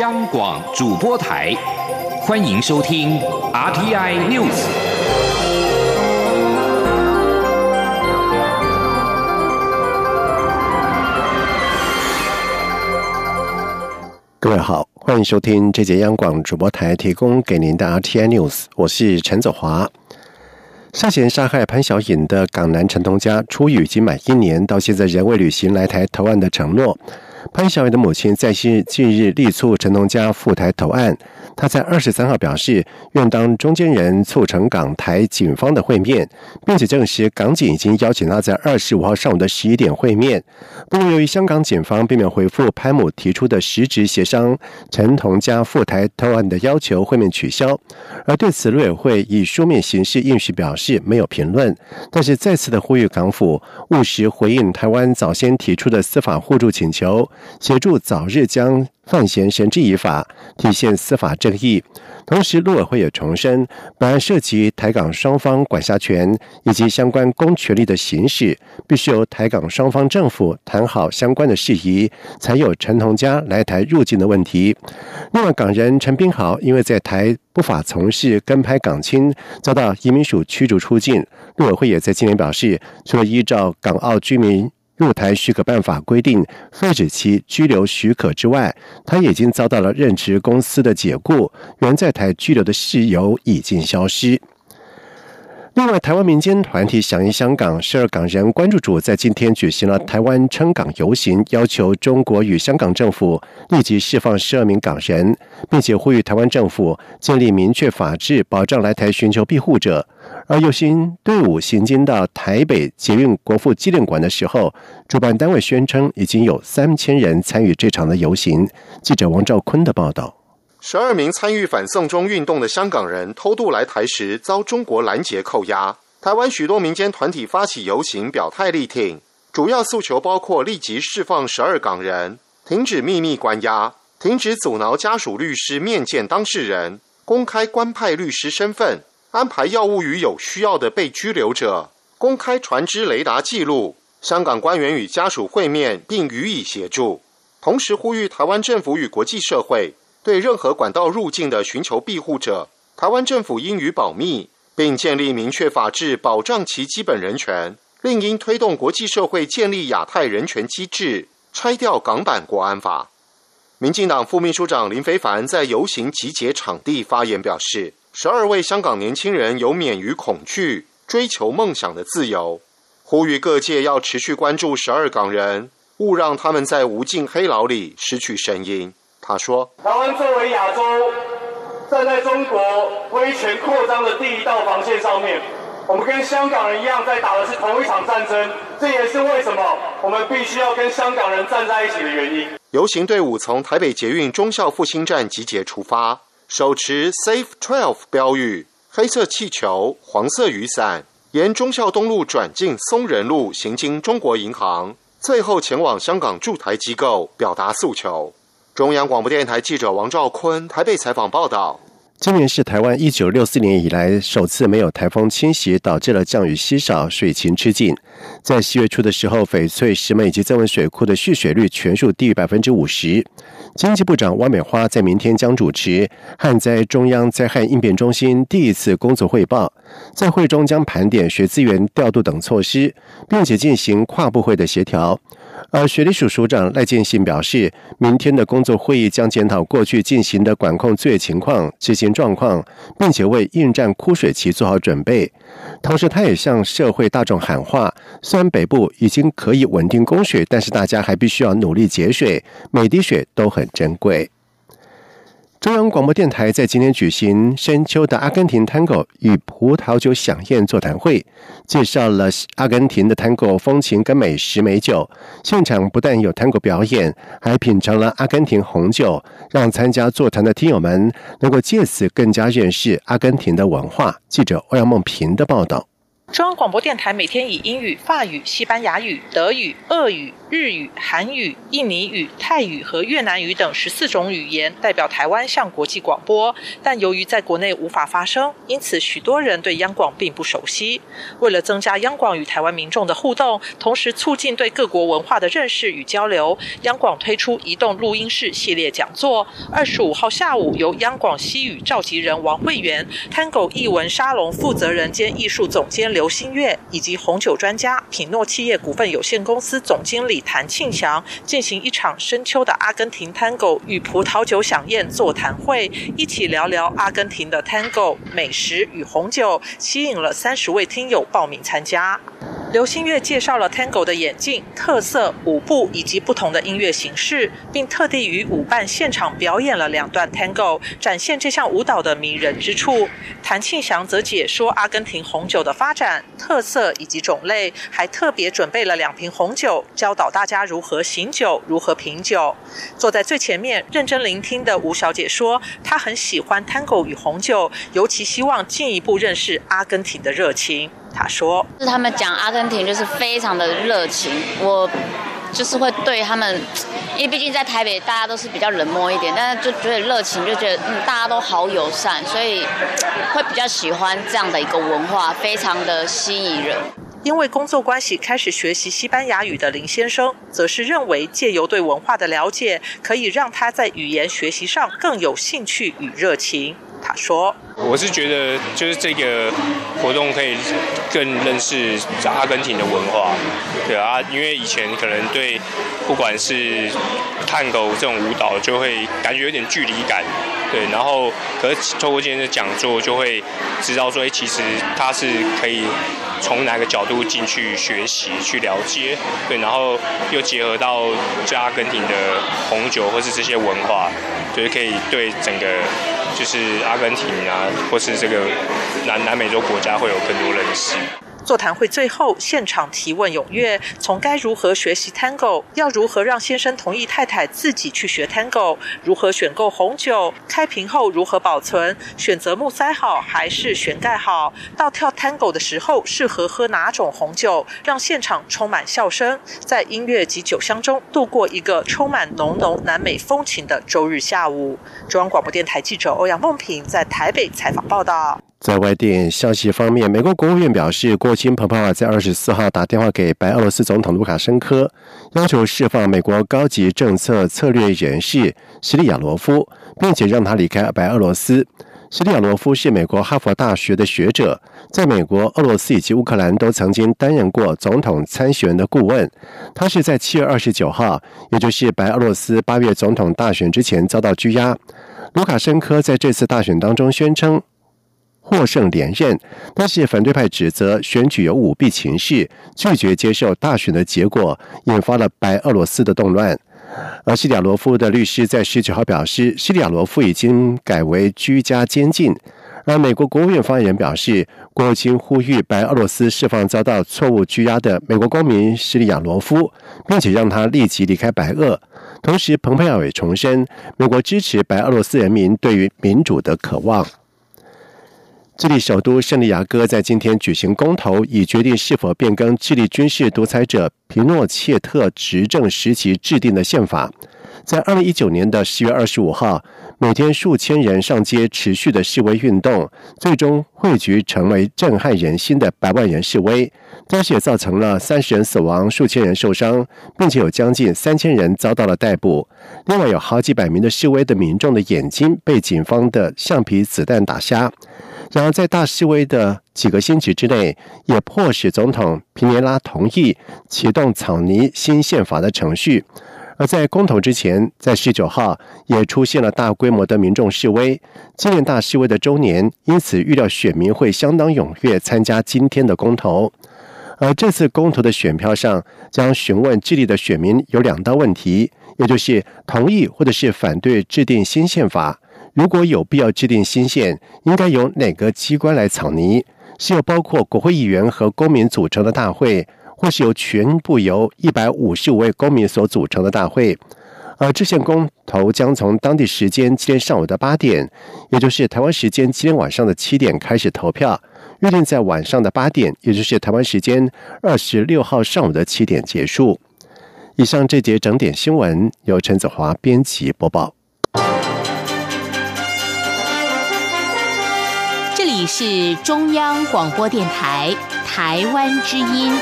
央广主播台，欢迎收听 RTI News。各位好，欢迎收听这节央广主播台提供给您的 RTI News，我是陈子华。涉嫌杀害潘小颖的港男陈同佳出狱已经满一年，到现在仍未履行来台投案的承诺。潘小伟的母亲在近近日力促陈同佳赴台投案。他在二十三号表示，愿当中间人促成港台警方的会面，并且证实港警已经邀请他在二十五号上午的十一点会面。不过，由于香港警方并没有回复潘某提出的实质协商陈同佳赴台投案的要求，会面取消。而对此，陆委会以书面形式应许表示没有评论，但是再次的呼吁港府务实回应台湾早先提出的司法互助请求，协助早日将。范闲绳之以法，体现司法正义。同时，陆委会也重申，本案涉及台港双方管辖权以及相关公权力的行使，必须由台港双方政府谈好相关的事宜，才有陈同佳来台入境的问题。另外，港人陈斌豪因为在台不法从事跟拍港亲，遭到移民署驱逐出境。陆委会也在今年表示，除了依照港澳居民。入台许可办法规定废止其居留许可之外，他已经遭到了任职公司的解雇，原在台居留的事由已经消失。另外，台湾民间团体响应香港十二港人关注组在今天举行了台湾撑港游行，要求中国与香港政府立即释放十二名港人，并且呼吁台湾政府建立明确法制，保障来台寻求庇护者。而游行队伍行进到台北捷运国父纪念馆的时候，主办单位宣称已经有三千人参与这场的游行。记者王兆坤的报道。十二名参与反送中运动的香港人偷渡来台时遭中国拦截扣押。台湾许多民间团体发起游行表态力挺，主要诉求包括立即释放十二港人、停止秘密关押、停止阻挠家属律师面见当事人、公开官派律师身份、安排药物与有需要的被拘留者、公开船只雷达记录、香港官员与家属会面并予以协助，同时呼吁台湾政府与国际社会。对任何管道入境的寻求庇护者，台湾政府应予保密，并建立明确法制保障其基本人权。另应推动国际社会建立亚太人权机制，拆掉港版国安法。民进党副秘书长林非凡在游行集结场地发言表示：“十二位香港年轻人有免于恐惧、追求梦想的自由，呼吁各界要持续关注十二港人，勿让他们在无尽黑牢里失去声音。”他说：“台湾作为亚洲站在中国威权扩张的第一道防线上面，我们跟香港人一样，在打的是同一场战争。这也是为什么我们必须要跟香港人站在一起的原因。”游行队伍从台北捷运忠孝复兴站集结出发，手持 “Safe Twelve” 标语、黑色气球、黄色雨伞，沿忠孝东路转进松仁路，行经中国银行，最后前往香港驻台机构表达诉求。中央广播电台记者王兆坤台北采访报道：今年是台湾一九六四年以来首次没有台风侵袭，导致了降雨稀少、水情吃紧。在七月初的时候，翡翠、石门以及增文水库的蓄水率全数低于百分之五十。经济部长汪美花在明天将主持旱灾中央灾害应变中心第一次工作汇报，在会中将盘点水资源调度等措施，并且进行跨部会的协调。而水利署署长赖建信表示，明天的工作会议将检讨过去进行的管控作业情况、执行状况，并且为应战枯水期做好准备。同时，他也向社会大众喊话：虽然北部已经可以稳定供水，但是大家还必须要努力节水，每滴水都很珍贵。中央广播电台在今天举行深秋的阿根廷 Tango 与葡萄酒飨宴座谈会，介绍了阿根廷的 Tango 风情跟美食美酒。现场不但有 Tango 表演，还品尝了阿根廷红酒，让参加座谈的听友们能够借此更加认识阿根廷的文化。记者欧阳梦平的报道。中央广播电台每天以英语、法语、西班牙语、德语、俄语。日语、韩语、印尼语、泰语和越南语等十四种语言，代表台湾向国际广播。但由于在国内无法发声，因此许多人对央广并不熟悉。为了增加央广与台湾民众的互动，同时促进对各国文化的认识与交流，央广推出移动录音室系列讲座。二十五号下午，由央广西语召集人王慧媛、Tango 译文沙龙负责人兼艺术总监刘刘新月以及红酒专家品诺企业股份有限公司总经理谭庆祥进行一场深秋的阿根廷 Tango 与葡萄酒飨宴座谈会，一起聊聊阿根廷的 Tango 美食与红酒，吸引了三十位听友报名参加。刘星月介绍了 Tango 的演进、特色、舞步以及不同的音乐形式，并特地与舞伴现场表演了两段 Tango，展现这项舞蹈的迷人之处。谭庆祥则解说阿根廷红酒的发展、特色以及种类，还特别准备了两瓶红酒，教导大家如何醒酒、如何品酒。坐在最前面认真聆听的吴小姐说，她很喜欢 Tango 与红酒，尤其希望进一步认识阿根廷的热情。他说：“是他们讲阿根廷就是非常的热情，我就是会对他们，因为毕竟在台北大家都是比较冷漠一点，但是就觉得热情，就觉得嗯大家都好友善，所以 会比较喜欢这样的一个文化，非常的吸引人。”因为工作关系开始学习西班牙语的林先生，则是认为借由对文化的了解，可以让他在语言学习上更有兴趣与热情。说：“我是觉得，就是这个活动可以更认识阿根廷的文化，对啊，因为以前可能对不管是探狗这种舞蹈，就会感觉有点距离感，对，然后可是透过今天的讲座，就会知道说，哎，其实它是可以从哪个角度进去学习、去了解，对，然后又结合到就阿根廷的红酒或是这些文化，就是可以对整个。”就是阿根廷啊，或是这个南南美洲国家会有更多认识。座谈会最后，现场提问踊跃，从该如何学习 Tango，要如何让先生同意太太自己去学 Tango，如何选购红酒，开瓶后如何保存，选择木塞好还是旋盖好，到跳 Tango 的时候适合喝哪种红酒，让现场充满笑声，在音乐及酒香中度过一个充满浓浓南美风情的周日下午。中央广播电台记者欧阳梦平在台北采访报道。在外电消息方面，美国国务院表示，国务卿蓬佩奥在二十四号打电话给白俄罗斯总统卢卡申科，要求释放美国高级政策策略人士西利亚罗夫，并且让他离开白俄罗斯。西利亚罗夫是美国哈佛大学的学者，在美国、俄罗斯以及乌克兰都曾经担任过总统参选的顾问。他是在七月二十九号，也就是白俄罗斯八月总统大选之前遭到拘押。卢卡申科在这次大选当中宣称。获胜连任，但是反对派指责选举有舞弊情势，拒绝接受大选的结果，引发了白俄罗斯的动乱。而西里亚罗夫的律师在十九号表示，西里亚罗夫已经改为居家监禁。而美国国务院发言人表示，国务卿呼吁白俄罗斯释放遭到错误拘押的美国公民西里亚罗夫，并且让他立即离开白俄。同时，蓬佩奥也重申，美国支持白俄罗斯人民对于民主的渴望。智利首都圣地亚哥在今天举行公投，以决定是否变更智利军事独裁者皮诺切特执政时期制定的宪法。在二零一九年的十月二十五号，每天数千人上街持续的示威运动，最终汇聚成为震撼人心的百万人示威，但是也造成了三十人死亡、数千人受伤，并且有将近三千人遭到了逮捕。另外，有好几百名的示威的民众的眼睛被警方的橡皮子弹打瞎。然而，在大示威的几个星期之内，也迫使总统皮涅拉同意启动草拟新宪法的程序。而在公投之前，在十九号也出现了大规模的民众示威，纪念大示威的周年，因此预料选民会相当踊跃参加今天的公投。而这次公投的选票上将询问智利的选民有两道问题，也就是同意或者是反对制定新宪法。如果有必要制定新宪，应该由哪个机关来草拟？是由包括国会议员和公民组成的大会，或是由全部由一百五十五位公民所组成的大会？而这项公投将从当地时间今天上午的八点，也就是台湾时间今天晚上的七点开始投票，预定在晚上的八点，也就是台湾时间二十六号上午的七点结束。以上这节整点新闻由陈子华编辑播报。这里是中央广播电台台湾之音。